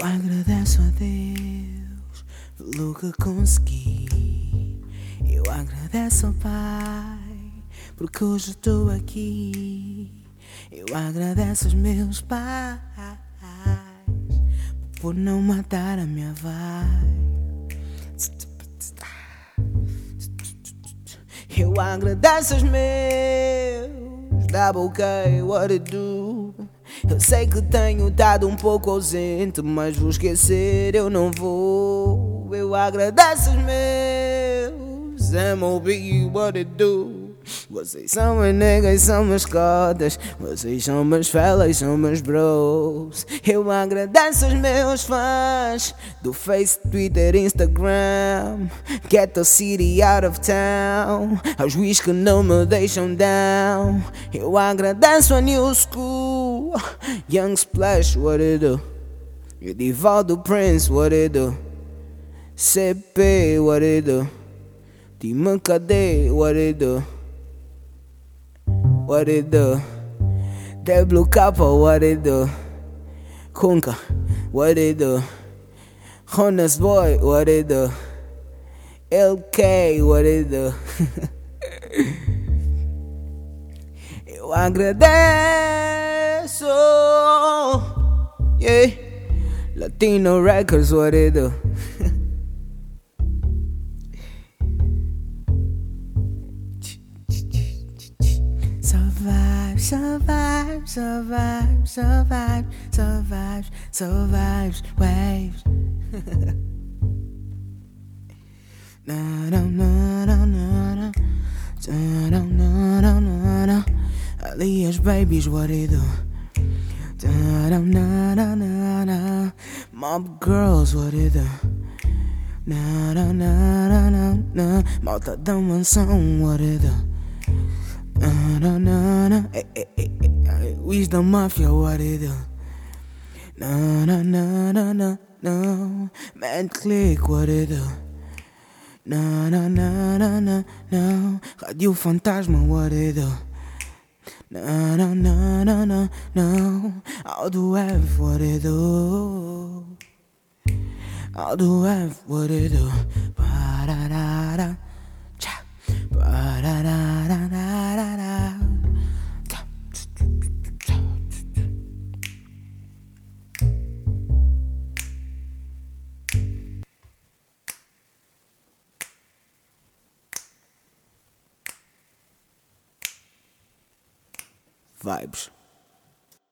Eu agradeço a Deus pelo que consegui. Eu agradeço ao Pai porque hoje estou aqui. Eu agradeço aos meus pais por não matar a minha voz. Eu agradeço aos meus double K, what it do? Eu sei que tenho dado um pouco ausente, mas vou esquecer, eu não vou. Eu agradeço aos meus MOB, what it do? Vocês são meus niggas, são meus cotas. Vocês são meus fellas, são meus bros. Eu agradeço aos meus fãs do Face, Twitter, Instagram. Get the city out of town. Aos wish que não me deixam down. Eu agradeço a New School. Young Splash, what it do? Edivaldo Prince, what it do? CP, what it do? Tima Cadê, what it do? What it do? That blue copper, what it do? Kunka, what it do? Honest boy, what it do? LK, what it do? Eu agradeço, yeah. Latino Records, what it do? survive, survive, survive, survive, survive, survives waves. na na na na na na na na na na na Alias babies, what it do? Da da na na na na Mob girls, what it do? Na na na na na na Malta da mansão, what it do? Na na na na, eh eh eh eh. Wisdom mafia, what it do? Na na na na na no. Man click, what it do? Na na na na na no. Rádio fantasma, what it do? Na na na na na no. Aldo F, what it do? Aldo F, what it do? Ba da da Vibes.